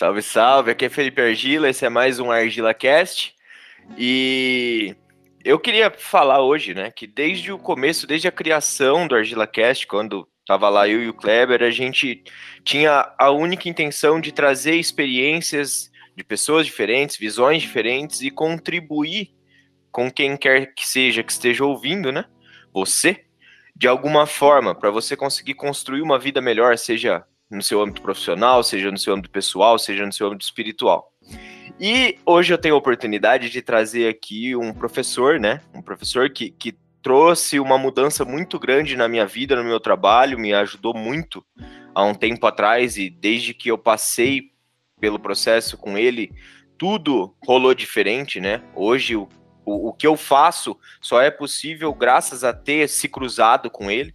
Salve, salve. Aqui é Felipe Argila, esse é mais um Argila Cast. E eu queria falar hoje, né, que desde o começo, desde a criação do Argila Cast, quando tava lá eu e o Kleber, a gente tinha a única intenção de trazer experiências de pessoas diferentes, visões diferentes e contribuir com quem quer que seja que esteja ouvindo, né? Você, de alguma forma, para você conseguir construir uma vida melhor, seja no seu âmbito profissional, seja no seu âmbito pessoal, seja no seu âmbito espiritual. E hoje eu tenho a oportunidade de trazer aqui um professor, né? Um professor que, que trouxe uma mudança muito grande na minha vida, no meu trabalho, me ajudou muito há um tempo atrás e desde que eu passei pelo processo com ele, tudo rolou diferente, né? Hoje o, o, o que eu faço só é possível graças a ter se cruzado com ele.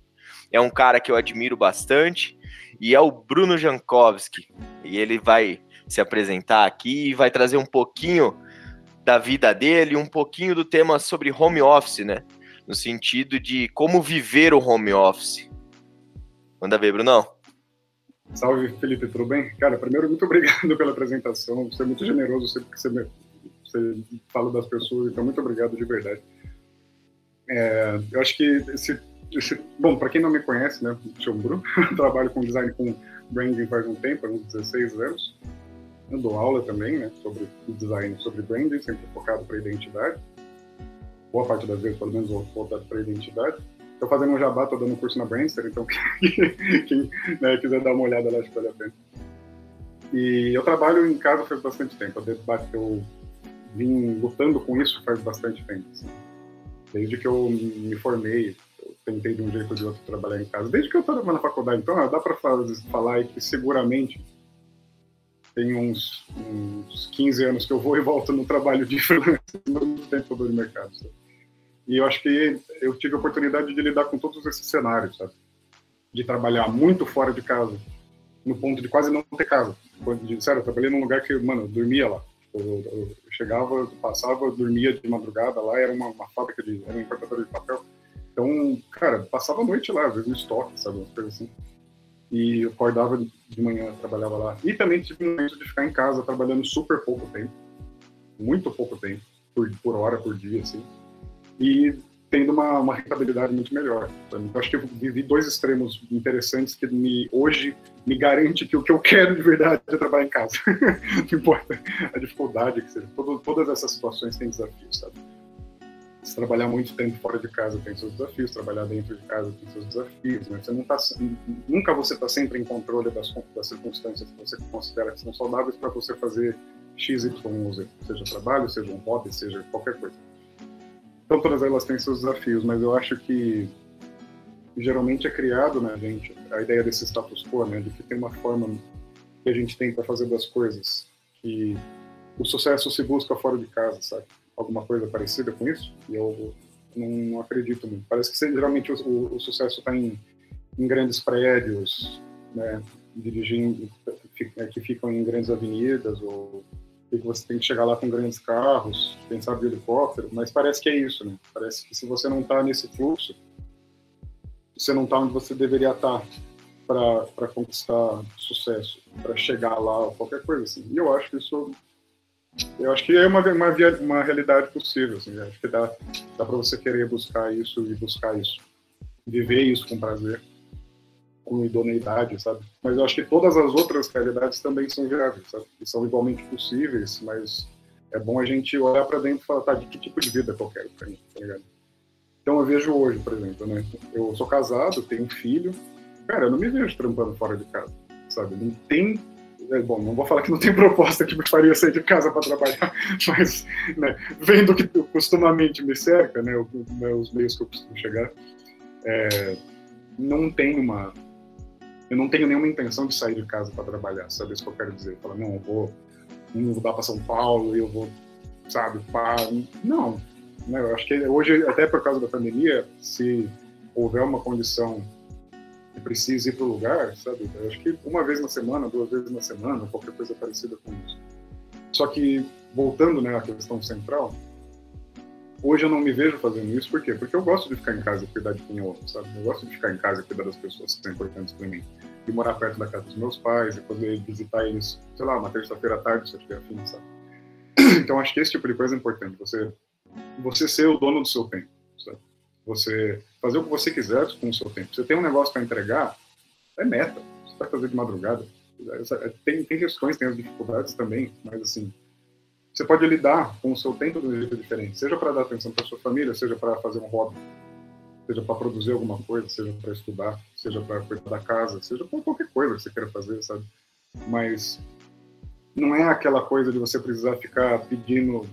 É um cara que eu admiro bastante e é o Bruno Jankowski. E ele vai se apresentar aqui e vai trazer um pouquinho da vida dele, um pouquinho do tema sobre home office, né? No sentido de como viver o home office. Manda ver, Brunão. Salve, Felipe, tudo bem? Cara, primeiro, muito obrigado pela apresentação. Você é muito generoso sempre que você, me, você fala das pessoas, então muito obrigado de verdade. É, eu acho que esse bom, para quem não me conhece, né, sou o Bruno, trabalho com design com branding faz um tempo, uns 16 anos. Eu dou aula também, né, sobre design, sobre branding, sempre focado para identidade. Boa parte das vezes, pelo menos, voltado para identidade. Estou fazendo um jabá, estou dando curso na Brandster, então quem né, quiser dar uma olhada lá, acho que vale a pena. E eu trabalho em casa faz bastante tempo. Eu, eu vim lutando com isso faz bastante tempo. Assim. Desde que eu me formei, tentei de um jeito ou de outro trabalhar em casa, desde que eu estava na faculdade. Então, dá para falar que seguramente tem uns, uns 15 anos que eu vou e volto no trabalho de freelance, muito tempo do mercado. Sabe? E eu acho que eu tive a oportunidade de lidar com todos esses cenários, sabe? De trabalhar muito fora de casa, no ponto de quase não ter casa. Sério, eu trabalhei num lugar que, mano, eu dormia lá. Eu, eu, eu chegava, passava, dormia de madrugada lá, era uma, uma fábrica de, era um importador de papel passava a noite lá, às vezes no estoque, sabe, umas coisas assim. E eu acordava de manhã, trabalhava lá. E também tive um momento de ficar em casa trabalhando super pouco tempo, muito pouco tempo, por, por hora, por dia, assim. E tendo uma, uma rentabilidade muito melhor. Então, acho que eu vivi dois extremos interessantes que me, hoje me garante que o que eu quero de verdade é trabalhar em casa. Não importa a dificuldade que seja. Todo, todas essas situações têm desafios, sabe? Se trabalhar muito tempo fora de casa tem seus desafios, trabalhar dentro de casa tem seus desafios, né? Você não tá, nunca você está sempre em controle das, das circunstâncias que você considera que são saudáveis para você fazer X, Y Z, seja trabalho, seja um hobby, seja qualquer coisa. Então todas elas têm seus desafios, mas eu acho que geralmente é criado na né, gente a ideia desse status quo, né, de que tem uma forma que a gente tem para fazer das coisas que o sucesso se busca fora de casa, sabe? Alguma coisa parecida com isso, e eu não acredito muito. Parece que geralmente o, o, sucesso está em, em, grandes prédios, né, dirigindo, que ficam em grandes avenidas, ou que você tem que chegar lá com grandes carros, sabe de helicóptero, mas parece que é isso, né? Parece que se você não está nesse fluxo, você não está onde você deveria estar tá para conquistar sucesso, para chegar lá, qualquer coisa assim. E eu acho que isso eu acho que é uma, uma, uma realidade possível. Assim, acho que dá, dá para você querer buscar isso e buscar isso. Viver isso com prazer, com idoneidade, sabe? Mas eu acho que todas as outras realidades também são viáveis, sabe? E são igualmente possíveis, mas é bom a gente olhar para dentro e falar, tá, de que tipo de vida que eu quero pra mim, tá ligado? Então eu vejo hoje, por exemplo, né? Eu sou casado, tenho filho. Cara, eu não me vejo trampando fora de casa, sabe? Não tem bom, não vou falar que não tem proposta que me faria sair de casa para trabalhar, mas né, vendo que costumamente me cerca, né, né, os meios que eu costumo chegar, é, não tenho uma, eu não tenho nenhuma intenção de sair de casa para trabalhar, sabe? Isso que eu quero dizer? Falar, não, eu vou mudar para São Paulo e eu vou, sabe, pá, não, né, eu acho que hoje, até por causa da pandemia, se houver uma condição precisa ir para o lugar, sabe? Eu acho que uma vez na semana, duas vezes na semana, qualquer coisa parecida com isso. Só que, voltando né, à questão central, hoje eu não me vejo fazendo isso, por quê? Porque eu gosto de ficar em casa e cuidar de quem eu amo, sabe? Eu gosto de ficar em casa e cuidar das pessoas que são importantes para mim. ir morar perto da casa dos meus pais e poder visitar eles, sei lá, uma terça-feira à tarde, se eu tiver afim, sabe? Então, acho que esse tipo de coisa é importante. Você, você ser o dono do seu tempo, sabe? Você fazer o que você quiser com o seu tempo. Você tem um negócio para entregar, é meta. Você vai fazer de madrugada. Tem, tem questões, tem as dificuldades também, mas assim, você pode lidar com o seu tempo de um jeito diferente, seja para dar atenção para sua família, seja para fazer um hobby, seja para produzir alguma coisa, seja para estudar, seja para cuidar da casa, seja para qualquer coisa que você queira fazer, sabe? Mas não é aquela coisa de você precisar ficar pedindo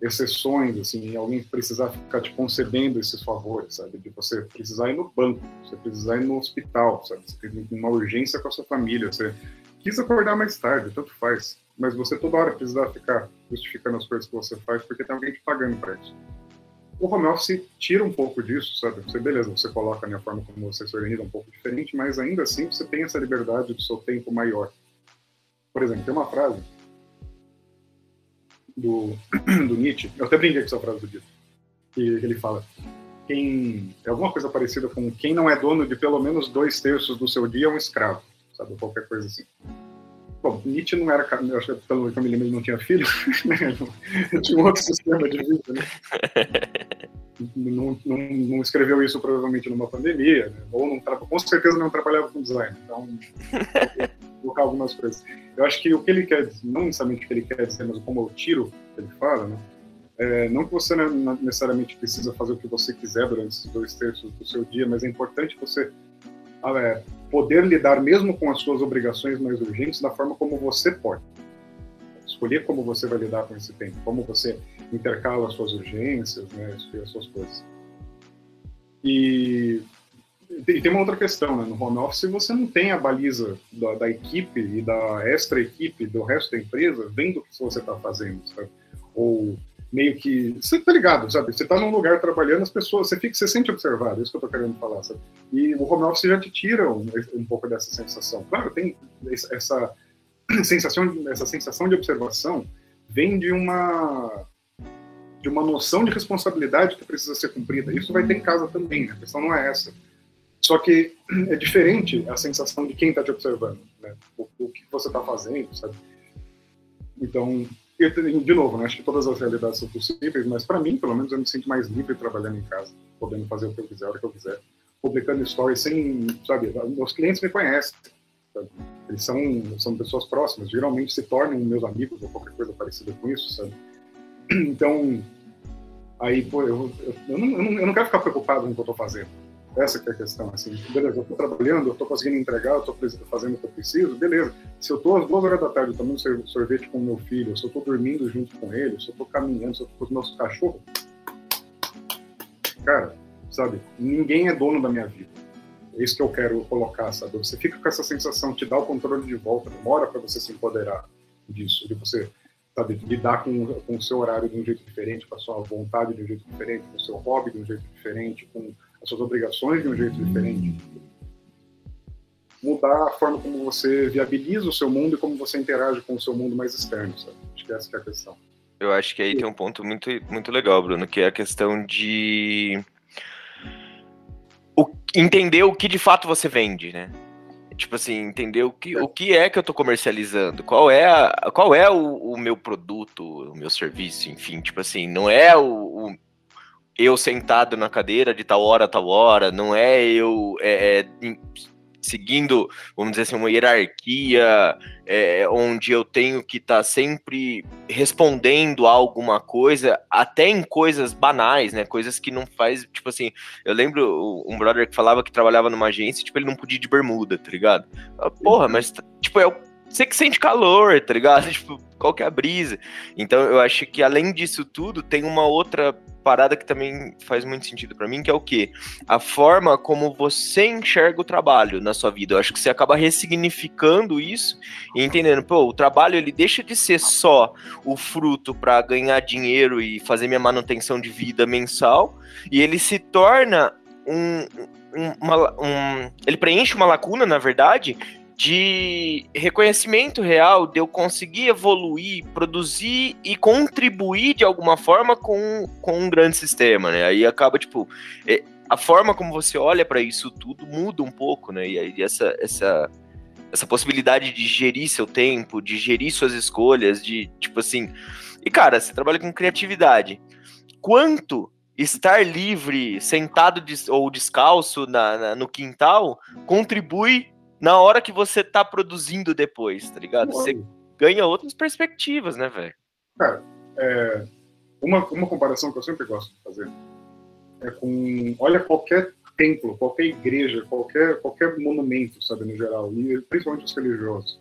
exceções, assim, alguém precisar ficar te concedendo esses favores, sabe? De você precisar ir no banco, você precisar ir no hospital, sabe? Você tem uma urgência com a sua família, você quis acordar mais tarde, tanto faz mas você toda hora precisa ficar justificando as coisas que você faz porque tem alguém te pagando para isso. O home office tira um pouco disso, sabe? Você, beleza, você coloca a forma como você se organiza um pouco diferente, mas ainda assim você tem essa liberdade do seu tempo maior. Por exemplo, tem uma frase do, do Nietzsche, eu até brinquei com essa frase do dia, que ele fala, quem é alguma coisa parecida com quem não é dono de pelo menos dois terços do seu dia é um escravo, sabe? Qualquer coisa assim. Bom, Nietzsche não era, eu acho que pelo que eu me lembro, ele não tinha filho, né? tinha um outro sistema de vida, né? Não, não, não, escreveu isso provavelmente numa pandemia, né? ou não, com certeza não trabalhava com design, então colocar algumas coisas. Eu acho que o que ele quer dizer, não necessariamente o que ele quer dizer, mas como eu tiro que ele fala, né? É, não que você necessariamente precisa fazer o que você quiser durante esses dois terços do seu dia, mas é importante você ah, é, poder lidar mesmo com as suas obrigações mais urgentes da forma como você pode. Escolher como você vai lidar com esse tempo, como você intercala as suas urgências, né, as suas coisas. E, e tem uma outra questão, né? No home office você não tem a baliza da, da equipe e da extra equipe do resto da empresa vendo o que você está fazendo, sabe? Ou meio que. Você tá ligado, sabe? Você tá num lugar trabalhando, as pessoas, você fica, você sente observado, é isso que eu tô querendo falar, sabe? E o home office já te tira um, um pouco dessa sensação. Claro, tem essa sensação, essa sensação de observação vem de uma de uma noção de responsabilidade que precisa ser cumprida. Isso vai ter em casa também, né? a questão não é essa. Só que é diferente a sensação de quem está te observando, né? o, o que você está fazendo, sabe? Então, de novo, né, acho que todas as realidades são possíveis, mas para mim, pelo menos, eu me sinto mais livre trabalhando em casa, podendo fazer o que eu quiser, a hora que eu quiser, publicando stories sem, sabe, meus clientes me conhecem, sabe? eles são, são pessoas próximas, geralmente se tornam meus amigos ou qualquer coisa parecida com isso, sabe? Então, aí, pô, eu, eu, eu, não, eu não quero ficar preocupado com o que eu estou fazendo, essa é a questão, assim, beleza, eu estou trabalhando, eu estou conseguindo entregar, eu estou fazendo o que eu preciso, beleza. Se eu estou às duas horas da tarde tomando sorvete com meu filho, se eu estou dormindo junto com ele, se eu estou caminhando, se eu estou com os meus cachorros, cara, sabe, ninguém é dono da minha vida. É isso que eu quero colocar, sabe? Você fica com essa sensação, te dá o controle de volta, demora para você se empoderar disso, de você sabe, lidar com, com o seu horário de um jeito diferente, com a sua vontade de um jeito diferente, com o seu hobby de um jeito diferente, com as suas obrigações de um jeito diferente. Mudar a forma como você viabiliza o seu mundo e como você interage com o seu mundo mais externo, sabe? Acho que essa que é a questão. Eu acho que aí tem um ponto muito, muito legal, Bruno, que é a questão de o, entender o que de fato você vende, né? Tipo assim, entender o que, o que é que eu tô comercializando, qual é, a, qual é o, o meu produto, o meu serviço, enfim, tipo assim, não é o, o eu sentado na cadeira de tal hora a tal hora, não é eu é, é, seguindo, vamos dizer assim, uma hierarquia é, onde eu tenho que estar tá sempre respondendo a alguma coisa, até em coisas banais, né? Coisas que não faz, tipo assim, eu lembro um brother que falava que trabalhava numa agência, tipo, ele não podia ir de bermuda, tá ligado? Porra, mas, tipo, é o você que sente calor, tá ligado? Tipo, qual que é a brisa? Então, eu acho que além disso tudo, tem uma outra parada que também faz muito sentido para mim, que é o quê? A forma como você enxerga o trabalho na sua vida. Eu acho que você acaba ressignificando isso e entendendo, pô, o trabalho ele deixa de ser só o fruto para ganhar dinheiro e fazer minha manutenção de vida mensal, e ele se torna um, um, uma, um, ele preenche uma lacuna, na verdade, de reconhecimento real, de eu conseguir evoluir, produzir e contribuir de alguma forma com, com um grande sistema, né? Aí acaba, tipo, é, a forma como você olha para isso tudo muda um pouco, né? E aí essa, essa essa possibilidade de gerir seu tempo, de gerir suas escolhas, de tipo assim. E cara, você trabalha com criatividade. Quanto estar livre, sentado de, ou descalço na, na, no quintal, contribui na hora que você tá produzindo depois, tá ligado? Você ganha outras perspectivas, né, velho? Cara, é, uma, uma comparação que eu sempre gosto de fazer é com. Olha qualquer templo, qualquer igreja, qualquer, qualquer monumento, sabe, no geral, e principalmente os religiosos.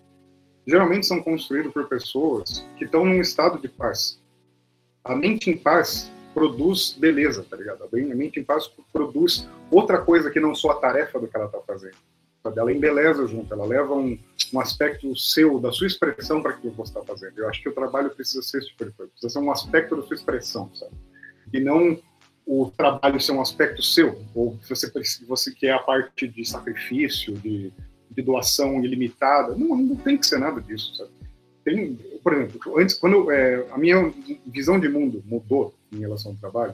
Geralmente são construídos por pessoas que estão num estado de paz. A mente em paz produz beleza, tá ligado? A mente em paz produz outra coisa que não só a tarefa do que ela está fazendo. Sabe? Ela embeleza junto, ela leva um, um aspecto seu, da sua expressão para aquilo que você está fazendo. Eu acho que o trabalho precisa ser esse tipo de coisa, precisa ser um aspecto da sua expressão, sabe? E não o trabalho ser um aspecto seu, ou você, você quer a parte de sacrifício, de, de doação ilimitada. Não, não tem que ser nada disso, sabe? Tem, por exemplo, antes, quando é, a minha visão de mundo mudou em relação ao trabalho,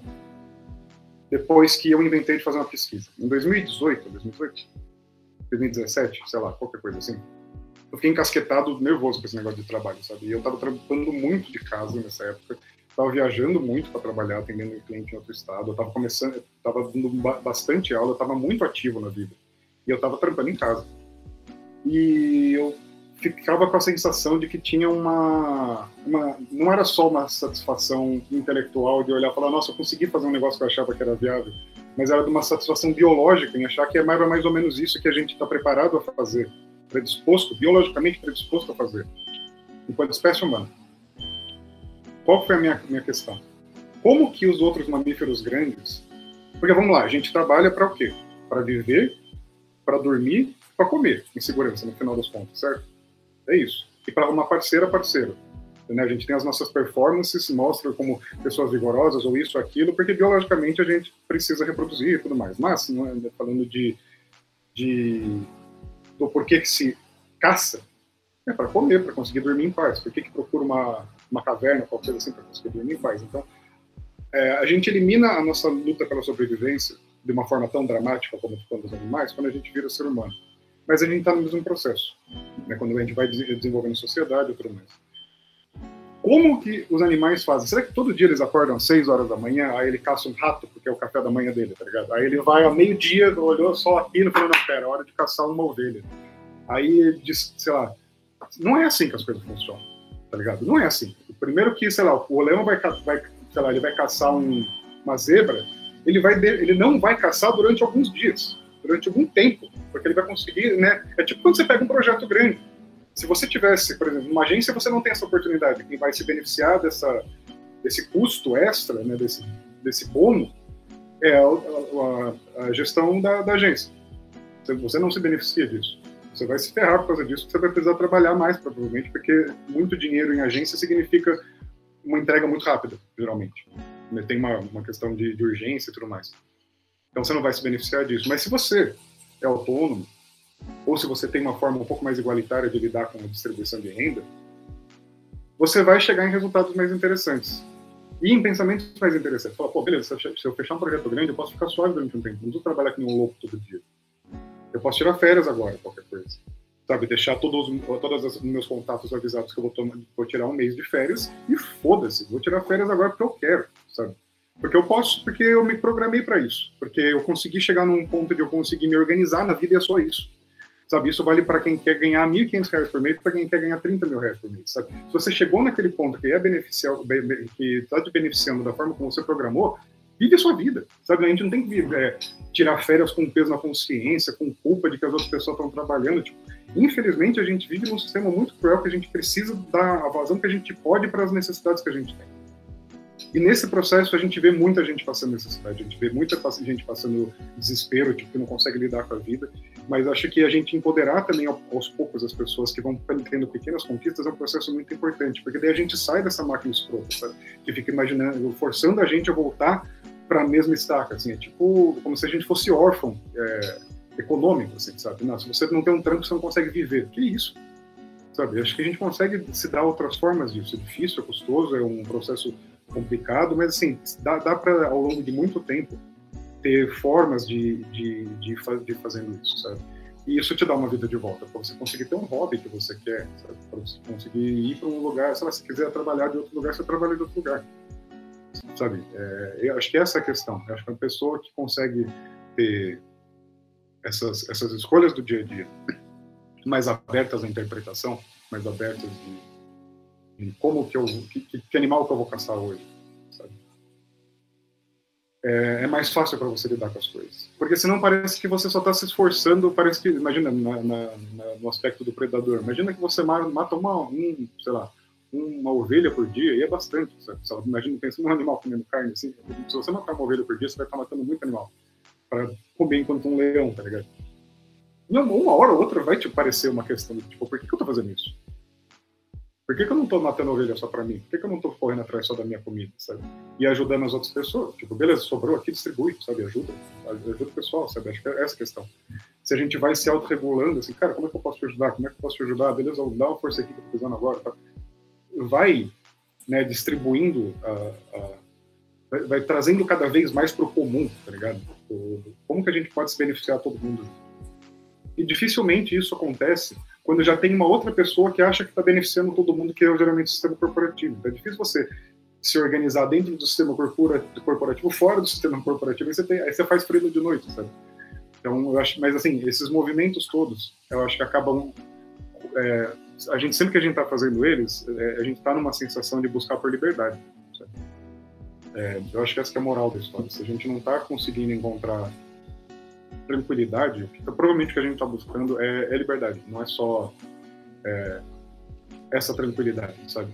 depois que eu inventei de fazer uma pesquisa. Em 2018, 2018, 2017, sei lá, qualquer coisa assim, eu fiquei encasquetado, nervoso com esse negócio de trabalho, sabe? E eu estava trabalhando muito de casa nessa época, estava viajando muito para trabalhar, atendendo um cliente em outro estado, eu estava começando, estava dando bastante aula, eu estava muito ativo na vida. E eu estava trampando em casa. E eu ficava com a sensação de que tinha uma, uma, não era só uma satisfação intelectual de olhar e falar, nossa, eu consegui fazer um negócio que eu achava que era viável, mas era de uma satisfação biológica em achar que é mais, mais ou menos isso que a gente está preparado a fazer, predisposto, biologicamente predisposto a fazer, enquanto espécie humana. Qual foi a minha, minha questão? Como que os outros mamíferos grandes. Porque vamos lá, a gente trabalha para o quê? Para viver, para dormir, para comer, em segurança, no final das contas, certo? É isso. E para uma parceira, parceiro. Né? A gente tem as nossas performances, mostra como pessoas vigorosas ou isso, aquilo, porque biologicamente a gente precisa reproduzir e tudo mais. Mas, é, falando de, de do porquê que se caça, é para comer, para conseguir dormir em paz. Por que, que procura uma, uma caverna, qualquer coisa assim, para conseguir dormir em paz? Então, é, a gente elimina a nossa luta pela sobrevivência de uma forma tão dramática como quando os animais, quando a gente vira ser humano. Mas a gente está no mesmo processo, né, quando a gente vai desenvolvendo sociedade e tudo mais. Como que os animais fazem? Será que todo dia eles acordam às 6 horas da manhã, aí ele caça um rato, porque é o café da manhã dele, tá ligado? Aí ele vai ao meio-dia, olhou só aquilo e falou, não, pera, é hora de caçar uma ovelha. Aí diz, sei lá, não é assim que as coisas funcionam, tá ligado? Não é assim. Primeiro que, sei lá, o leão vai, vai sei lá, ele vai caçar um, uma zebra, ele, vai, ele não vai caçar durante alguns dias, durante algum tempo, porque ele vai conseguir, né? É tipo quando você pega um projeto grande. Se você tivesse, por exemplo, uma agência, você não tem essa oportunidade. Quem vai se beneficiar dessa, desse custo extra, né, desse, desse bônus, é a, a, a gestão da, da agência. Você não se beneficia disso. Você vai se ferrar por causa disso, você vai precisar trabalhar mais, provavelmente, porque muito dinheiro em agência significa uma entrega muito rápida, geralmente. Tem uma, uma questão de, de urgência e tudo mais. Então você não vai se beneficiar disso. Mas se você é autônomo, ou se você tem uma forma um pouco mais igualitária de lidar com a distribuição de renda, você vai chegar em resultados mais interessantes. E em pensamentos mais interessantes. Fala, pô, beleza, se eu fechar um projeto grande, eu posso ficar suave durante um tempo. Não preciso trabalhar com um louco todo dia. Eu posso tirar férias agora, qualquer coisa. Sabe, deixar todos, todos os meus contatos avisados que eu vou, tomar, vou tirar um mês de férias e foda-se, vou tirar férias agora porque eu quero, sabe? Porque eu posso, porque eu me programei para isso. Porque eu consegui chegar num ponto de eu conseguir me organizar na vida e é só isso. Sabe, isso vale para quem quer ganhar R$ 1.500 por mês, para quem quer ganhar 30 mil reais por mês. Sabe? Se você chegou naquele ponto que é beneficiar, que está te beneficiando da forma como você programou, vive a sua vida. Sabe, a gente não tem que é, tirar férias com peso na consciência, com culpa de que as outras pessoas estão trabalhando. Tipo, infelizmente, a gente vive num sistema muito cruel que a gente precisa dar a vazão que a gente pode para as necessidades que a gente tem. E nesse processo a gente vê muita gente passando necessidade, a gente vê muita gente passando desespero, tipo, que não consegue lidar com a vida. Mas acho que a gente empoderar também aos poucos as pessoas que vão tendo pequenas conquistas é um processo muito importante, porque daí a gente sai dessa máquina escrota, sabe? Que fica imaginando, forçando a gente a voltar para a mesma estaca, assim, é tipo como se a gente fosse órfão é, econômico, assim, sabe? Não, se você não tem um trampo, você não consegue viver. Que isso? Sabe? Acho que a gente consegue se dar outras formas disso. É difícil, é custoso, é um processo complicado, mas assim, dá, dá para, ao longo de muito tempo, ter formas de, de, de, de fazendo isso, sabe? E isso te dá uma vida de volta, para você conseguir ter um hobby que você quer, para você conseguir ir para um lugar, se você quiser trabalhar de outro lugar, você trabalha de outro lugar. Sabe? É, eu acho que essa é a questão. Eu acho que uma pessoa que consegue ter essas, essas escolhas do dia a dia mais abertas à interpretação, mais abertas em, em como que eu, que, que, animal que eu vou caçar hoje, sabe? É, é mais fácil para você lidar com as coisas. Porque senão parece que você só está se esforçando, parece que, imagina, na, na, na, no aspecto do predador, imagina que você mata uma, um, sei lá, uma ovelha por dia, e é bastante, sabe? Imagina, pensa num animal comendo carne, assim, se você matar uma ovelha por dia, você vai estar matando muito animal para comer enquanto um leão, tá ligado? uma hora ou outra vai te parecer uma questão de, tipo, por que, que eu tô fazendo isso? Por que, que eu não tô matando ovelha só para mim? Por que, que eu não tô correndo atrás só da minha comida, sabe? E ajudando as outras pessoas. Tipo, beleza, sobrou aqui, distribui, sabe? Ajuda, ajuda o pessoal, sabe? Acho que é essa a questão. Se a gente vai se autorregulando, assim, cara, como é que eu posso te ajudar? Como é que eu posso te ajudar? Beleza, dá uma força aqui que eu tô precisando agora, tá? Vai, né, distribuindo a, a vai, vai, trazendo cada vez mais para o comum, tá ligado? Como que a gente pode se beneficiar todo mundo? E dificilmente isso acontece quando já tem uma outra pessoa que acha que está beneficiando todo mundo, que é geralmente o sistema corporativo. Então é difícil você se organizar dentro do sistema corporativo, fora do sistema corporativo, aí você, tem, aí você faz freio de noite, sabe? Então, eu acho, mas assim, esses movimentos todos, eu acho que acabam. É, a gente sempre que a gente está fazendo eles, é, a gente está numa sensação de buscar por liberdade. É, eu acho que essa que é a moral da história. Se a gente não está conseguindo encontrar tranquilidade, então, provavelmente o que a gente está buscando é, é, liberdade, não é só é, essa tranquilidade, sabe?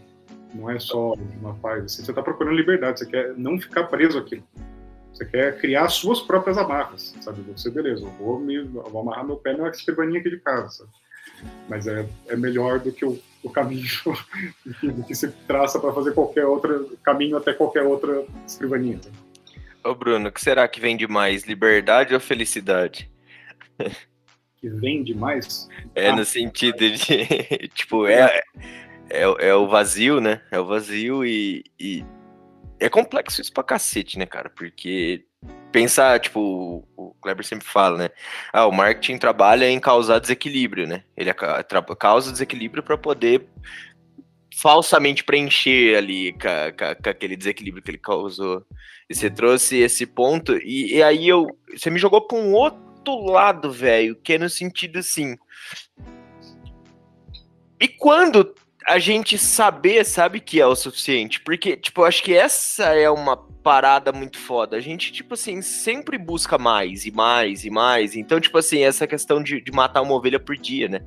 Não é só uma paz. Assim, você está procurando liberdade, você quer não ficar preso aqui. Você quer criar suas próprias amarras, sabe? Você, beleza, eu vou, me, eu vou amarrar meu pé na escrivaninha aqui de casa, sabe? Mas é, é melhor do que o, o caminho do que se traça para fazer qualquer outro caminho até qualquer outra escrivaninha. Sabe? Ô Bruno, o que será que vem de mais, liberdade ou felicidade? Que vem de mais? É, ah, no sentido de, tipo, é, é, é, o vazio, né? É o vazio e, e é complexo isso pra cacete, né, cara? Porque pensar, tipo, o Kleber sempre fala, né? Ah, o marketing trabalha em causar desequilíbrio, né? Ele causa desequilíbrio para poder falsamente preencher ali com, com, com, aquele desequilíbrio que ele causou. E você trouxe esse ponto, e, e aí eu. Você me jogou para um outro lado, velho, que é no sentido assim. E quando a gente saber, sabe, que é o suficiente? Porque, tipo, eu acho que essa é uma parada muito foda. A gente, tipo assim, sempre busca mais e mais e mais. Então, tipo assim, essa questão de, de matar uma ovelha por dia, né?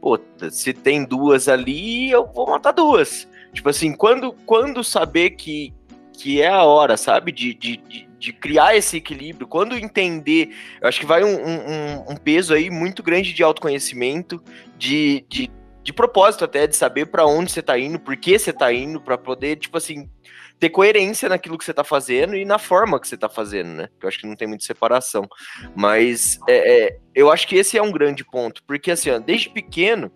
Pô, se tem duas ali, eu vou matar duas. Tipo assim, quando, quando saber que, que é a hora, sabe? De, de, de, de criar esse equilíbrio, quando entender, eu acho que vai um, um, um peso aí muito grande de autoconhecimento, de, de, de propósito até, de saber para onde você tá indo, por que você tá indo, para poder, tipo assim, ter coerência naquilo que você está fazendo e na forma que você está fazendo, né? Eu acho que não tem muita separação. Mas é, é, eu acho que esse é um grande ponto, porque assim, ó, desde pequeno,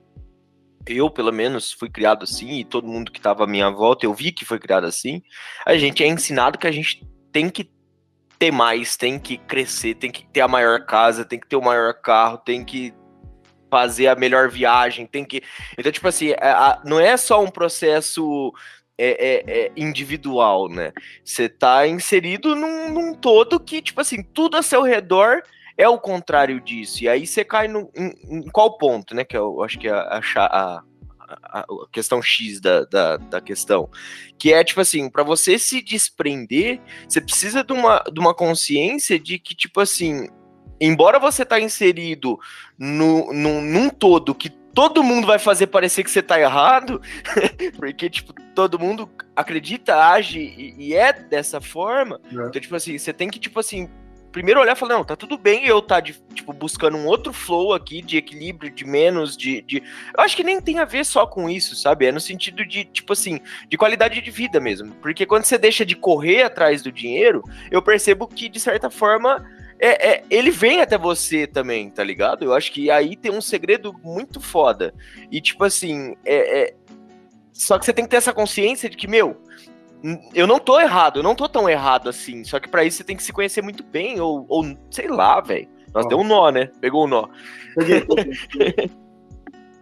eu, pelo menos, fui criado assim, e todo mundo que estava à minha volta, eu vi que foi criado assim. A gente é ensinado que a gente tem que ter mais, tem que crescer, tem que ter a maior casa, tem que ter o maior carro, tem que fazer a melhor viagem, tem que. Então, tipo assim, a, não é só um processo é, é, é individual, né? Você tá inserido num, num, todo que, tipo assim, tudo a seu redor é o contrário disso. E aí você cai no, em, em qual ponto, né? Que eu acho que é a, a, a, questão X da, da, da, questão. Que é, tipo assim, para você se desprender, você precisa de uma, de uma consciência de que, tipo assim, embora você tá inserido no, no, num todo que todo mundo vai fazer parecer que você tá errado, porque, tipo, todo mundo acredita, age e, e é dessa forma. É. Então, tipo assim, você tem que, tipo assim, primeiro olhar e falar, não, tá tudo bem eu tá, de, tipo, buscando um outro flow aqui de equilíbrio, de menos, de, de... Eu acho que nem tem a ver só com isso, sabe? É no sentido de, tipo assim, de qualidade de vida mesmo. Porque quando você deixa de correr atrás do dinheiro, eu percebo que, de certa forma é, é, ele vem até você também, tá ligado? Eu acho que aí tem um segredo muito foda. E, tipo assim, é, é... só que você tem que ter essa consciência de que, meu, eu não tô errado, eu não tô tão errado assim. Só que para isso você tem que se conhecer muito bem, ou, ou sei lá, velho. Nossa, deu um nó, né? Pegou um nó. Peguei, peguei.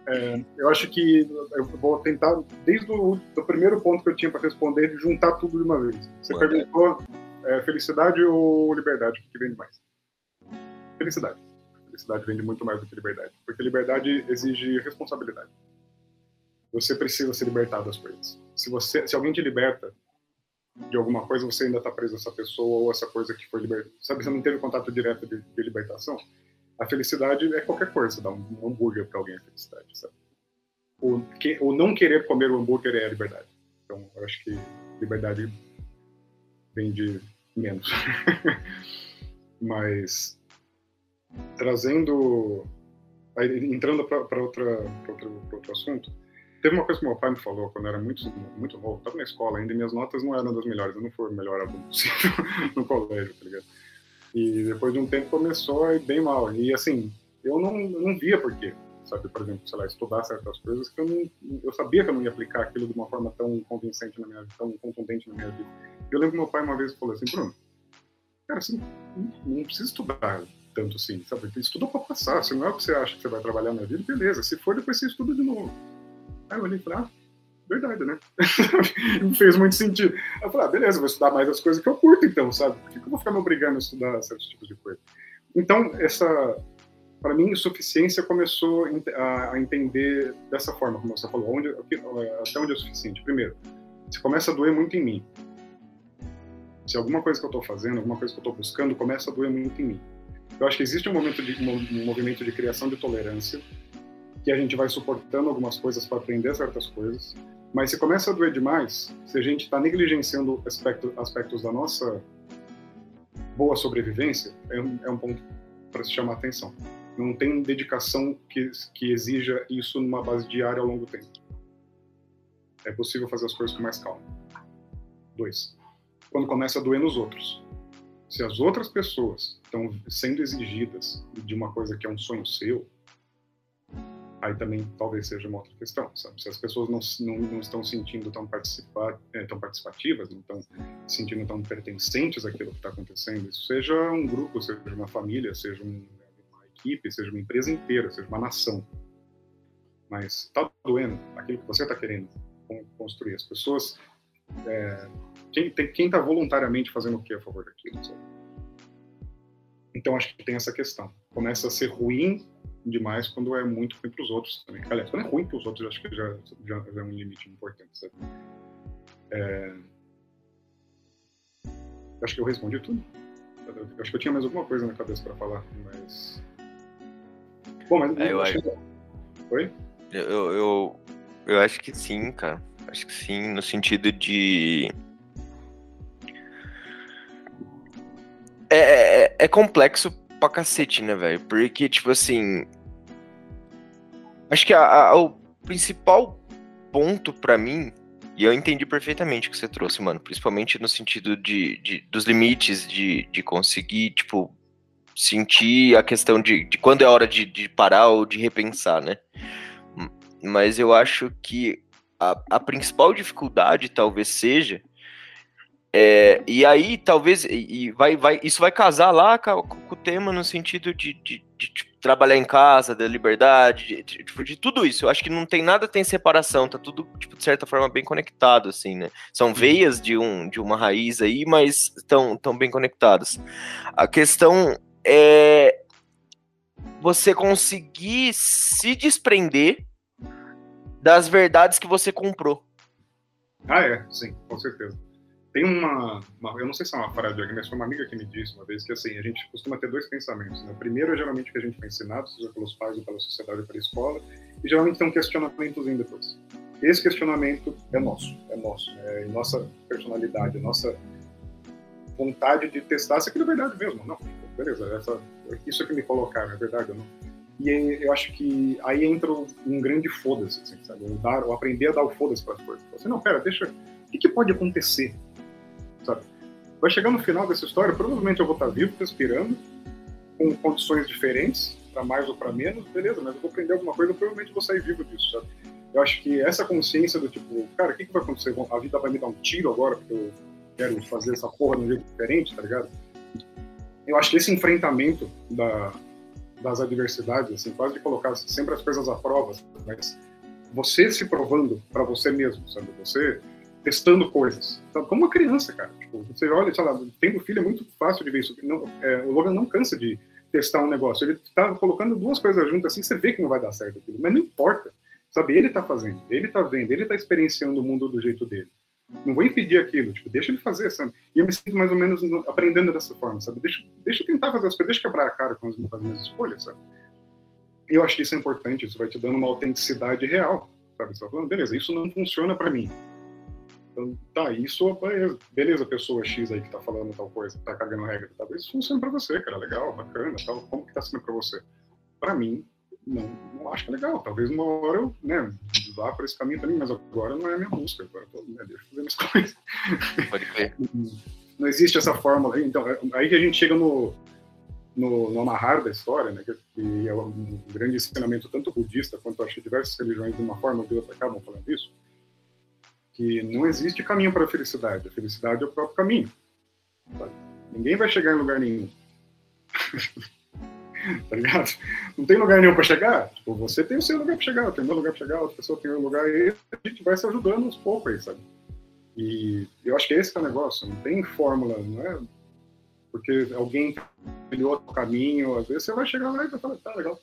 É, eu acho que eu vou tentar, desde o do primeiro ponto que eu tinha para responder, juntar tudo de uma vez. Você perguntou é, felicidade ou liberdade, o que vende mais? Felicidade. Felicidade vende muito mais do que liberdade, porque liberdade exige responsabilidade. Você precisa se libertar das coisas. Se você, se alguém te liberta de alguma coisa, você ainda está preso a essa pessoa ou essa coisa que foi libertada. Sabe, você não teve contato direto de, de libertação. A felicidade é qualquer coisa, um, um hambúrguer para alguém é felicidade, sabe? O, que, o não querer comer o hambúrguer é a liberdade. Então, eu acho que liberdade vem de menos. Mas, trazendo. Entrando para outro, outro assunto, teve uma coisa que meu pai me falou quando eu era muito, muito novo, estava na escola ainda, e minhas notas não eram das melhores, eu não fui o melhor aluno possível no colégio, tá ligado? E depois de um tempo começou a ir bem mal. E assim, eu não, não via por quê. Sabe, por exemplo, sei lá, estudar certas coisas que eu não, eu sabia que eu não ia aplicar aquilo de uma forma tão convincente na minha vida, tão contundente na minha vida. Eu lembro que meu pai uma vez falou assim, Bruno, cara, assim, não precisa estudar tanto assim, sabe? Estuda para passar, se não é o que você acha que você vai trabalhar na vida, beleza. Se for, depois você estuda de novo. Aí eu olhei e ah, verdade, né? não fez muito sentido. Eu falei, ah, beleza, vou estudar mais as coisas que eu curto, então, sabe? Por que, eu vou ficar me obrigando a estudar certos tipos de coisa? Então, essa, para mim, insuficiência começou a entender dessa forma, como você falou, onde, até onde é suficiente. Primeiro, se começa a doer muito em mim. Se alguma coisa que eu estou fazendo, alguma coisa que eu estou buscando, começa a doer muito em mim. Eu acho que existe um momento de um movimento de criação de tolerância que a gente vai suportando algumas coisas para aprender certas coisas mas se começa a doer demais, se a gente está negligenciando aspecto, aspectos da nossa boa sobrevivência, é um, é um ponto para se chamar atenção. Não tem dedicação que, que exija isso numa base diária ao longo do tempo. É possível fazer as coisas com mais calma. Dois, quando começa a doer nos outros. Se as outras pessoas estão sendo exigidas de uma coisa que é um sonho seu, aí também talvez seja uma outra questão, sabe? Se as pessoas não, não, não estão sentindo tão, é, tão participativas, não estão sentindo tão pertencentes àquilo que está acontecendo, isso seja um grupo, seja uma família, seja um, uma equipe, seja uma empresa inteira, seja uma nação. Mas está doendo aquilo que você está querendo construir. As pessoas. É, quem está voluntariamente fazendo o que a favor daquilo? Sabe? Então acho que tem essa questão. Começa a ser ruim demais quando é muito ruim para os outros também. Aliás, quando é ruim para os outros, acho que já, já, já, é um limite importante, sabe? É... Acho que eu respondi tudo. Acho que eu tinha mais alguma coisa na cabeça para falar, mas. Bom, mas. É, eu acho... Que... Oi? Eu, eu, eu acho que sim, cara. Acho que sim, no sentido de. É, é, é complexo pra cacete, né, velho? Porque, tipo assim. Acho que a, a, o principal ponto para mim, e eu entendi perfeitamente o que você trouxe, mano, principalmente no sentido de, de dos limites, de, de conseguir, tipo, sentir a questão de, de quando é hora de, de parar ou de repensar, né? Mas eu acho que a, a principal dificuldade talvez seja é, e aí, talvez, e vai, vai, isso vai casar lá com, com o tema no sentido de, de, de, de, trabalhar em casa, da liberdade, de, de, tudo isso. Eu acho que não tem nada tem separação, tá tudo, tipo, de certa forma, bem conectado, assim, né? São veias de, um, de uma raiz aí, mas estão tão bem conectadas. A questão é você conseguir se desprender das verdades que você comprou. Ah, é, sim, com certeza. Tem uma, uma, eu não sei se é uma frase de alguém, mas foi uma amiga que me disse uma vez que assim, a gente costuma ter dois pensamentos. Né? O primeiro é geralmente o que a gente foi ensinado, seja pelos pais ou pela sociedade ou pela escola, e geralmente tem um questionamentozinho depois. Esse questionamento é nosso, é nosso, é nossa personalidade, é nossa vontade de testar se aquilo é verdade mesmo. Não, beleza, essa, isso é que me colocaram, é verdade ou não? E eu acho que aí entra um grande foda-se, assim, sabe? O, dar, o aprender a dar o foda-se para as coisas. Assim, não, pera, deixa. O que, que pode acontecer sabe? Vai chegar no final dessa história, provavelmente eu vou estar vivo, respirando, com condições diferentes, para mais ou para menos, beleza, mas eu vou aprender alguma coisa, eu provavelmente vou sair vivo disso, sabe? Eu acho que essa consciência do tipo, cara, o que, que vai acontecer? A vida vai me dar um tiro agora, porque eu quero fazer essa porra de um jeito diferente, tá ligado? eu acho que esse enfrentamento da, das adversidades, assim, quase de colocar sempre as coisas à prova, mas você se provando para você mesmo, sabe? Você testando coisas. Então, como uma criança, cara. Tipo, você olha, sei lá, tendo filho é muito fácil de ver isso. Não, é, o Logan não cansa de testar um negócio. Ele tá colocando duas coisas juntas assim, você vê que não vai dar certo aquilo. Mas não importa. Sabe, ele tá fazendo, ele tá vendo, ele tá experienciando o mundo do jeito dele. Não vou impedir aquilo, tipo, deixa ele fazer, sabe? E eu me sinto mais ou menos aprendendo dessa forma, sabe? Deixa, deixa eu tentar fazer as coisas, deixa eu quebrar a cara com as minhas escolhas, sabe? Eu acho que isso é importante, isso vai te dando uma autenticidade real, sabe? Você tá falando, beleza, isso não funciona para mim. Então, tá, isso, beleza, pessoa X aí que tá falando tal coisa, tá cagando regra, talvez isso funcione para você, cara, legal, bacana, tal, como que tá sendo para você? Para mim, não, não acho que é legal. Talvez uma hora eu né, vá para esse caminho também, mas agora não é a minha busca. Agora eu tô, né, deixa eu fazer minhas coisas. Pode ver. Não existe essa fórmula. Então, é, aí que a gente chega no, no, no amarrar da história, né, que é um grande ensinamento tanto budista quanto acho diversas religiões de uma forma ou de outra acabam falando isso, que não existe caminho para a felicidade. A felicidade é o próprio caminho. Ninguém vai chegar em lugar nenhum. tá ligado? Não tem lugar nenhum para chegar. Tipo, você tem o seu lugar para chegar, eu tenho meu lugar para chegar, outra pessoa tem o lugar, e a gente vai se ajudando aos poucos aí, sabe? E eu acho que esse é o negócio, não tem fórmula, não é porque alguém trilhou outro caminho, às vezes você vai chegar lá e vai falar, tá legal.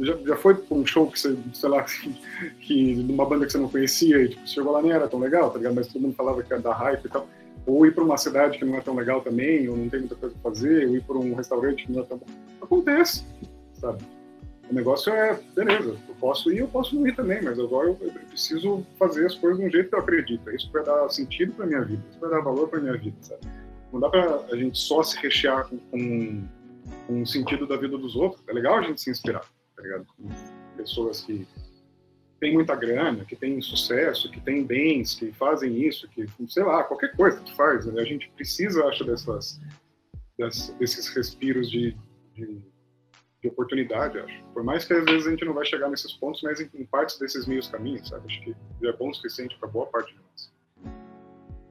Já, já foi para um show que você, sei lá, que, de uma banda que você não conhecia e tipo, chegou lá nem era tão legal, tá ligado? Mas todo mundo falava que era da hype e tal ou ir para uma cidade que não é tão legal também, ou não tem muita coisa para fazer, ou ir para um restaurante que não é tão. Acontece, sabe? O negócio é, beleza, eu posso ir, eu posso não ir também, mas agora eu, eu preciso fazer as coisas de um jeito que eu acredito. Isso vai dar sentido para minha vida, isso vai dar valor para minha vida, sabe? Não dá para a gente só se rechear com, com, com o sentido da vida dos outros. É legal a gente se inspirar, tá ligado? Com pessoas que tem muita grana, que tem sucesso, que tem bens, que fazem isso, que, sei lá, qualquer coisa que faz. Né? A gente precisa, acho, dessas desses respiros de, de, de, oportunidade, acho. Por mais que às vezes a gente não vai chegar nesses pontos, mas em, em partes desses meios caminhos, sabe? Acho que já é bom o suficiente para boa parte de nós.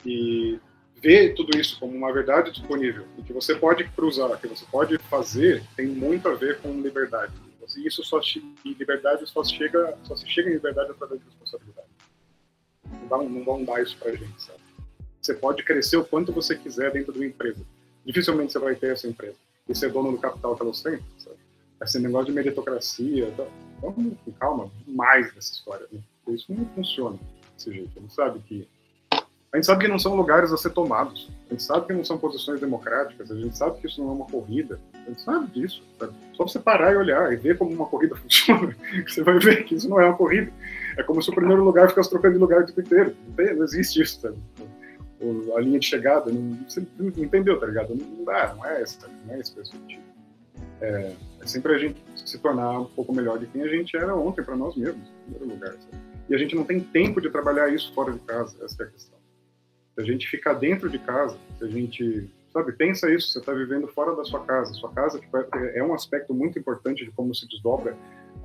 E ver tudo isso como uma verdade disponível e que você pode cruzar, que você pode fazer, tem muito a ver com liberdade e isso só e liberdade só chega só se chega em liberdade através de responsabilidade. Não, dá, não vão dar isso para gente, sabe? Você pode crescer o quanto você quiser dentro de uma empresa. Dificilmente você vai ter essa empresa e ser dono do capital que elas têm, sabe? Esse negócio de meritocracia, então, vamos com calma, mais dessa história. Né? Isso não funciona desse jeito. Ele sabe que a gente sabe que não são lugares a ser tomados. A gente sabe que não são posições democráticas. A gente sabe que isso não é uma corrida. A gente sabe disso. Sabe? Só você parar e olhar e ver como uma corrida funciona, você vai ver que isso não é uma corrida. É como se o primeiro lugar ficasse trocando de lugar o tempo inteiro. Não, tem, não existe isso, sabe? a linha de chegada, não, você não entendeu, tá ligado? Não dá, não é essa, não é esse perspectiva. É, é sempre a gente se tornar um pouco melhor de quem a gente era ontem para nós mesmos, em primeiro lugar. Sabe? E a gente não tem tempo de trabalhar isso fora de casa, essa é a questão. Se a gente ficar dentro de casa, se a gente, sabe, pensa isso, você está vivendo fora da sua casa. Sua casa tipo, é, é um aspecto muito importante de como se desdobra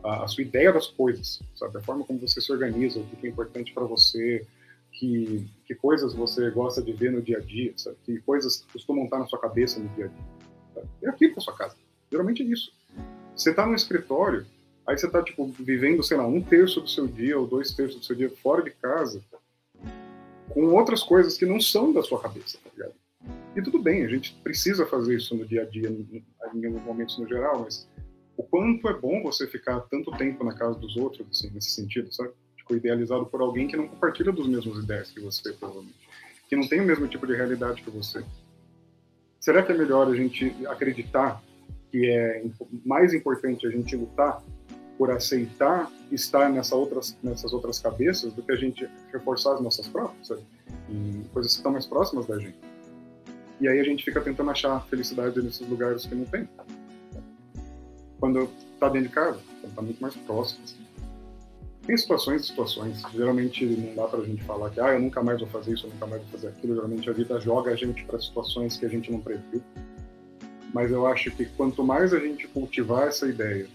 a, a, sua ideia das coisas, sabe? A forma como você se organiza, o que é importante para você, que, que coisas você gosta de ver no dia a dia, sabe? Que coisas costumam estar na sua cabeça no dia a dia. Sabe? É aqui para sua casa. Geralmente é isso. Você está no escritório, aí você está tipo vivendo, sei lá, um terço do seu dia ou dois terços do seu dia fora de casa com outras coisas que não são da sua cabeça, tá ligado? E tudo bem, a gente precisa fazer isso no dia a dia, em alguns momentos no geral, mas o quanto é bom você ficar tanto tempo na casa dos outros, assim, nesse sentido, sabe? Tipo, idealizado por alguém que não compartilha dos mesmos ideias que você, provavelmente. Que não tem o mesmo tipo de realidade que você. Será que é melhor a gente acreditar que é mais importante a gente lutar por aceitar estar nessa outras, nessas outras cabeças do que a gente reforçar as nossas próprias, sabe? em coisas que estão mais próximas da gente. E aí a gente fica tentando achar felicidade nesses lugares que não tem. Quando está dentro de casa, está muito mais próximo. Assim. Tem situações e situações. Geralmente não dá para a gente falar que ah, eu nunca mais vou fazer isso, eu nunca mais vou fazer aquilo. Geralmente a vida joga a gente para situações que a gente não previu. Mas eu acho que quanto mais a gente cultivar essa ideia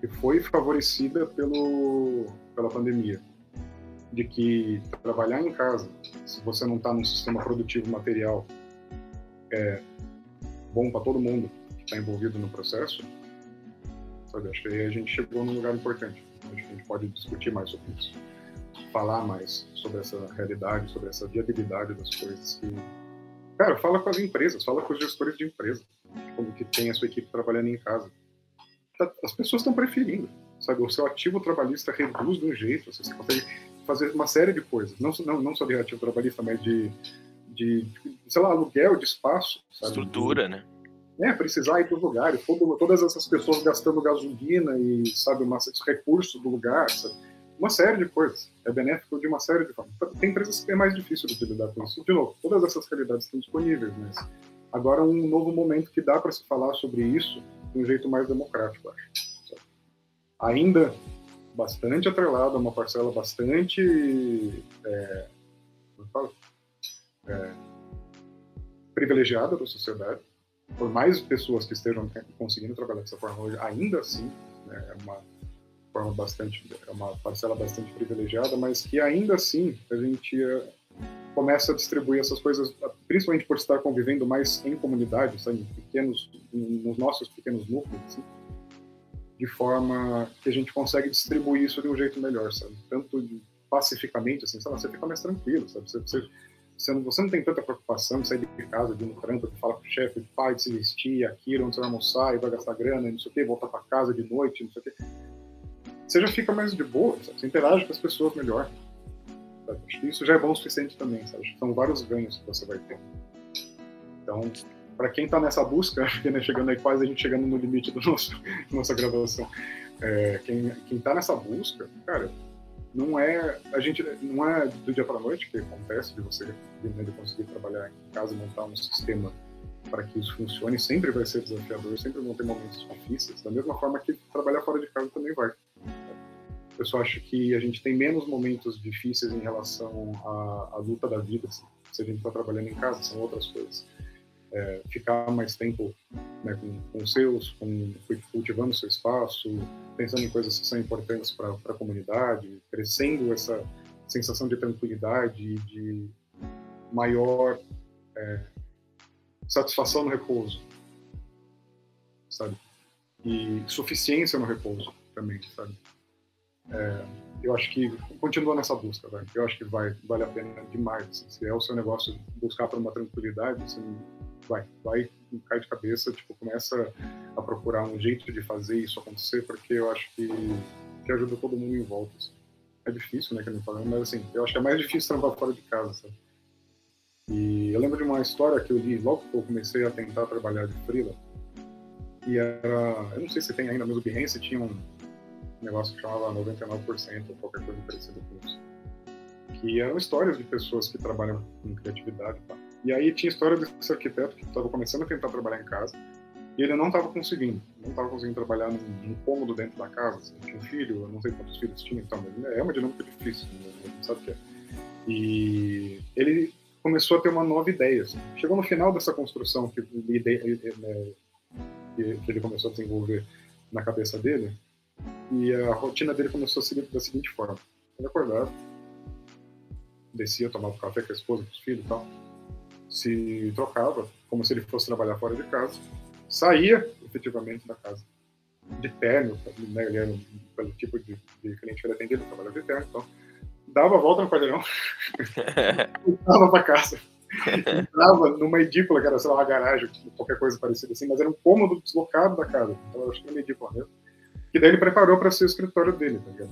que foi favorecida pelo, pela pandemia, de que trabalhar em casa, se você não está num sistema produtivo material, é, bom para todo mundo que está envolvido no processo, sabe? Acho que aí a gente chegou num lugar importante. Acho que a gente pode discutir mais sobre isso, falar mais sobre essa realidade, sobre essa viabilidade das coisas que Cara, fala com as empresas, fala com os gestores de empresa, como que tem a sua equipe trabalhando em casa. Tá, as pessoas estão preferindo, sabe? O seu ativo trabalhista reduz de um jeito, você consegue fazer uma série de coisas, não, não, não só de ativo trabalhista, mas de, de, sei lá, aluguel de espaço. Sabe? Estrutura, né? É, precisar ir para os lugares, todo, todas essas pessoas gastando gasolina e, sabe, uma, recursos do lugar, sabe? uma série de coisas. É benéfico de uma série de formas. Tem empresas que é mais difícil de lidar com isso. De novo, todas essas realidades estão disponíveis, mas agora é um novo momento que dá para se falar sobre isso de um jeito mais democrático, acho. Ainda bastante atrelado uma parcela bastante é, é, é, privilegiada da sociedade. Por mais pessoas que estejam conseguindo trabalhar dessa forma hoje, ainda assim né, é uma forma bastante, é uma parcela bastante privilegiada, mas que ainda assim a gente eh, começa a distribuir essas coisas, principalmente por estar convivendo mais em comunidades, sabe, pequenos, nos nossos pequenos núcleos, assim, de forma que a gente consegue distribuir isso de um jeito melhor, sabe? Tanto pacificamente, assim, sabe? você fica mais tranquilo, sabe? Você, você, você, não, você não tem tanta preocupação de sair de casa, de no trampo, de falar com o chefe, pai, de se vestir, aqui, onde você vai almoçar, e vai gastar grana, não sei o quê, voltar para casa de noite, não sei o quê você já fica mais de boa, sabe? você interage com as pessoas melhor. Acho que isso já é bom o suficiente também, sabe? São vários ganhos que você vai ter. Então, para quem está nessa busca, acho que né, chegando aí quase a gente chegando no limite da nosso, nossa gravação, é, quem está nessa busca, cara, não é a gente não é do dia para noite que acontece de você né, de conseguir trabalhar em casa, montar um sistema para que isso funcione, sempre vai ser desafiador, sempre vão ter momentos difíceis, da mesma forma que trabalhar fora de casa também vai. Eu só acho que a gente tem menos momentos difíceis em relação à, à luta da vida, assim. se a gente está trabalhando em casa, são outras coisas. É, ficar mais tempo né, com, com seus, com, cultivando seu espaço, pensando em coisas que são importantes para a comunidade, crescendo essa sensação de tranquilidade, de maior é, satisfação no repouso, sabe? E suficiência no repouso também, sabe? É, eu acho que continua nessa busca, velho. Eu acho que vai vale a pena demais. Assim. Se é o seu negócio buscar por uma tranquilidade, você vai, vai cai de cabeça, tipo começa a procurar um jeito de fazer isso acontecer, porque eu acho que, que ajuda todo mundo em volta. Assim. É difícil, né, que eu falando, mas assim, eu acho que é mais difícil trabalhar fora de casa, sabe? E eu lembro de uma história que eu li logo que eu comecei a tentar trabalhar de freela. E era, eu não sei se tem ainda, mas o Behance tinha um negócio que chamava 99% ou qualquer coisa parecida com isso. Que eram histórias de pessoas que trabalham com criatividade. Tá? E aí tinha história desse arquiteto que estava começando a tentar trabalhar em casa e ele não estava conseguindo, não estava conseguindo trabalhar num, num, cômodo dentro da casa. Assim, tinha um filho, eu não sei quantos filhos tinha, então, mas é uma dinâmica difícil, né? não sabe o que é. E ele começou a ter uma nova ideia. Assim. Chegou no final dessa construção que, né, que ele começou a desenvolver na cabeça dele, e a rotina dele começou a seguir da seguinte forma: ele acordava, descia, tomava café com a esposa, com os filhos e tal, se trocava, como se ele fosse trabalhar fora de casa, saía efetivamente da casa, de terno, né, ele era pelo tipo de, de cliente que ele atendia, ele trabalhava de terno, então dava a volta no quarteirão, voltava para casa. Entrava numa edícula, que era, sei lá, uma garagem, qualquer coisa parecida assim, mas era um cômodo deslocado da casa. Então eu acho que era uma edícula mesmo que daí ele preparou para ser o escritório dele, tá ligado?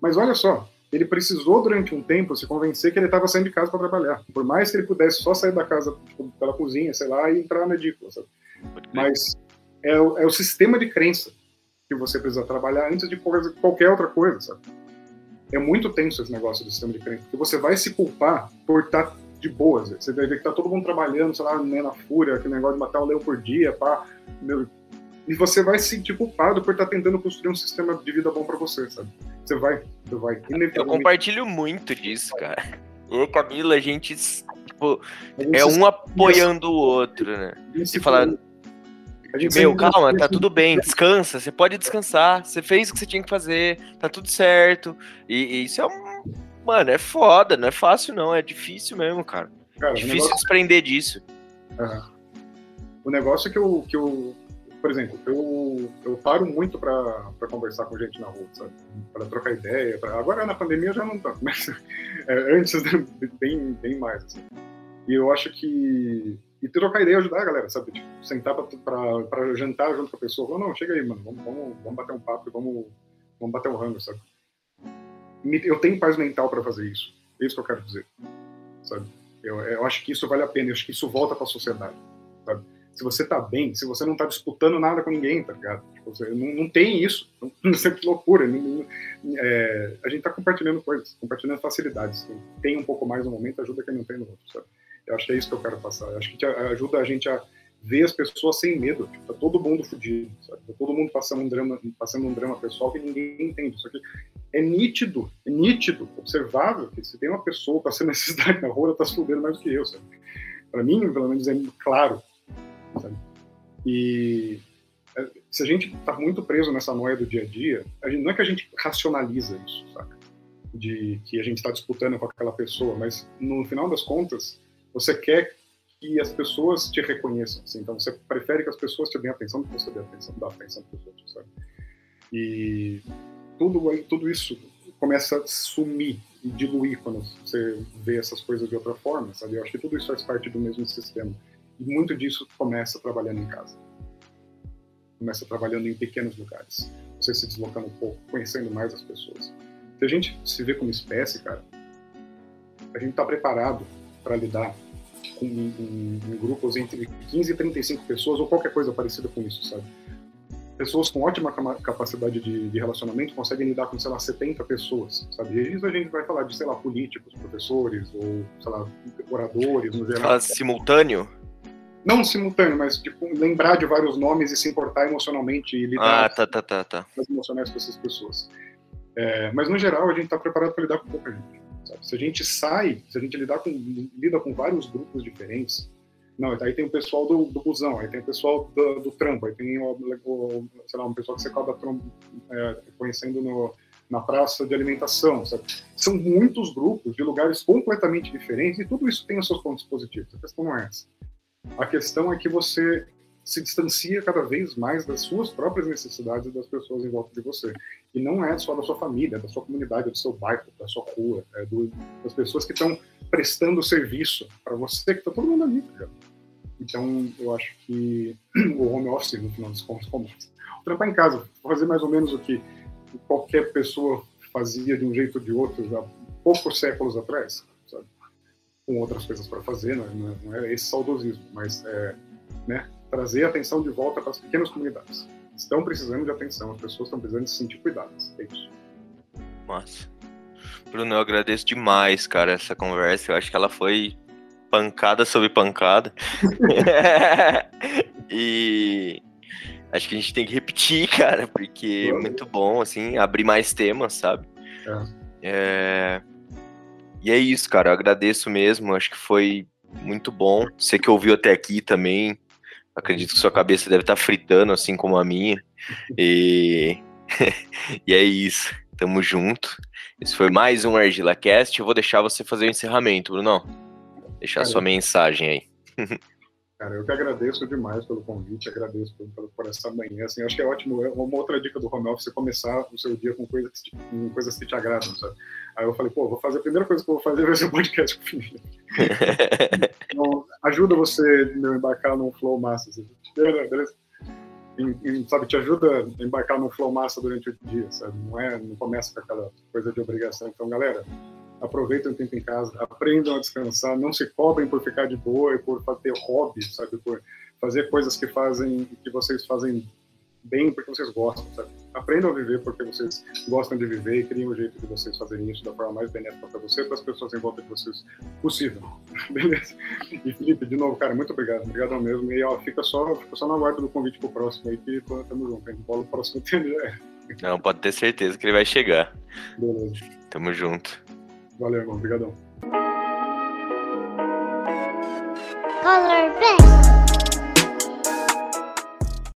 Mas olha só, ele precisou durante um tempo se convencer que ele estava saindo de casa para trabalhar. Por mais que ele pudesse só sair da casa tipo, pela cozinha, sei lá, e entrar na edícula, sabe? Mas é o, é o sistema de crença que você precisa trabalhar antes de qualquer outra coisa, sabe? É muito tenso esse negócio do sistema de crença, porque você vai se culpar por estar tá de boas. Você vai ver que tá todo mundo trabalhando, sei lá, né, na fúria, aquele negócio de matar um leão por dia, pá, meu, e você vai se sentir culpado por estar tá tentando construir um sistema de vida bom para você, sabe? Você vai, você vai. Eu compartilho muito disso, cara. Eu e Camila, a gente, tipo, é um apoiando o outro, né? E falar, meu, calma, tá tudo bem, descansa, você pode descansar, você fez o que você tinha que fazer, tá tudo certo. E, e isso é um. Mano, é foda, não é fácil não, é difícil mesmo, cara. cara difícil negócio... desprender disso. Uhum. O negócio é que eu, que eu por exemplo, eu, eu paro muito para conversar com gente na rua, sabe? Para trocar ideia. Pra... Agora na pandemia já não tanto, mas é, antes bem, bem mais. Assim. E eu acho que. E trocar ideia ajudar a galera, sabe? Tipo, sentar para jantar junto com a pessoa. Falar, não, chega aí, mano, vamos, vamos, vamos bater um papo vamos, vamos bater um rango, sabe? Eu tenho paz mental para fazer isso. É isso que eu quero dizer, sabe? Eu, eu acho que isso vale a pena, eu acho que isso volta para a sociedade, sabe? Se você tá bem, se você não tá disputando nada com ninguém, tá ligado? Tipo, você, não, não tem isso. Não, sei que loucura. Não, é, a gente tá compartilhando coisas, compartilhando facilidades. Quem tem um pouco mais no momento ajuda quem não tem no outro, sabe? Eu acho que é isso que eu quero passar. Eu acho que ajuda a gente a ver as pessoas sem medo. Tipo, tá todo mundo fudido, sabe? Tá todo mundo passando um drama, passando um drama pessoal que ninguém entende. Isso aqui é nítido, é nítido, observável que se tem uma pessoa passando necessidade na rua, ela tá se fudendo mais do que eu, sabe? Para mim, pelo menos, é claro Sabe? E é, se a gente está muito preso nessa noia do dia a dia, a gente, não é que a gente racionaliza isso, saca? De que a gente está disputando com aquela pessoa, mas no final das contas, você quer que as pessoas te reconheçam. Assim, então você prefere que as pessoas te deem atenção do que você dê atenção, dá atenção para os outros, sabe? E tudo, tudo isso começa a sumir e diluir quando você vê essas coisas de outra forma, sabe? Eu acho que tudo isso faz parte do mesmo sistema. E muito disso começa trabalhando em casa. Começa trabalhando em pequenos lugares. Você se deslocando um pouco, conhecendo mais as pessoas. Se a gente se vê como espécie, cara, a gente está preparado para lidar com em, em, grupos entre 15 e 35 pessoas ou qualquer coisa parecida com isso, sabe? Pessoas com ótima capacidade de, de, relacionamento conseguem lidar com, sei lá, 70 pessoas, sabe? E isso a gente vai falar de, sei lá, políticos, professores ou, sei lá, oradores, no geral. Fala simultâneo? Não simultâneo, mas tipo, lembrar de vários nomes e se importar emocionalmente e lidar ah, tá, tá, tá, tá. com as emocionais com essas pessoas. É, mas no geral a gente está preparado para lidar com pouca gente. Sabe? Se a gente sai, se a gente lidar com, lida com vários grupos diferentes, não, aí tem o pessoal do, do busão, aí tem o pessoal do, do trampo, aí tem o, o, sei lá, um pessoal que você acaba é, conhecendo no, na praça de alimentação, sabe? São muitos grupos de lugares completamente diferentes e tudo isso tem os seus pontos positivos. A questão não é essa. A questão é que você se distancia cada vez mais das suas próprias necessidades das pessoas em volta de você. E não é só da sua família, da sua comunidade, do seu bairro, da sua rua, é do, das pessoas que estão prestando serviço para você, que está todo mundo ali, tá Então, eu acho que o home office, no final dos contos, como trampar em casa, fazer mais ou menos o que qualquer pessoa fazia de um jeito ou de outro há poucos séculos atrás, com outras coisas para fazer, não é, não é, esse saudosismo, mas é, né, trazer atenção de volta para as pequenas comunidades. Estão precisando de atenção, as pessoas estão precisando de se sentir cuidadas. É isso. Massa. Bruno, eu agradeço demais, cara, essa conversa. Eu acho que ela foi pancada sobre pancada. e acho que a gente tem que repetir, cara, porque é muito bom, assim, abrir mais temas, sabe? É. É... E é isso, cara. Eu agradeço mesmo. Acho que foi muito bom. Você que ouviu até aqui também. Acredito que sua cabeça deve estar tá fritando, assim como a minha. E, e é isso. Tamo junto. Esse foi mais um Argila Cast. Eu vou deixar você fazer o encerramento, Bruno. Deixar Cara, sua mensagem aí. Cara, eu que agradeço demais pelo convite, agradeço por, por, essa manhã. Assim, acho que é ótimo. É uma outra dica do home office é começar o seu dia com coisas, com coisas que te agradam, sabe? Aí eu falei, pô, vou fazer a primeira coisa que eu vou fazer vai ser o podcast com o Felipe. então, ajuda você a embarcar num flow massa. Assim. Beleza? E, sabe, te ajuda a embarcar num flow massa durante o dia, sabe? Não é, não começa com aquela coisa de obrigação. Então, galera, aproveitem o tempo em casa, aprendam a descansar, não se cobrem por ficar de boa e por ter hobby, sabe, por fazer coisas que fazem que vocês fazem bem porque vocês gostam, sabe? Aprendam a viver porque vocês gostam de viver e criem um jeito de vocês fazerem isso da forma mais benéfica para você e para as pessoas em volta de vocês possível. Beleza? E Felipe, de novo, cara, muito obrigado. Obrigado mesmo. E ó, fica só, fica só na guarda do convite pro próximo aí que tamo junto. A gente bola o próximo tempo já é. Não, pode ter certeza que ele vai chegar. Beleza. Tamo junto. Valeu, irmão. Obrigadão. Color Bank.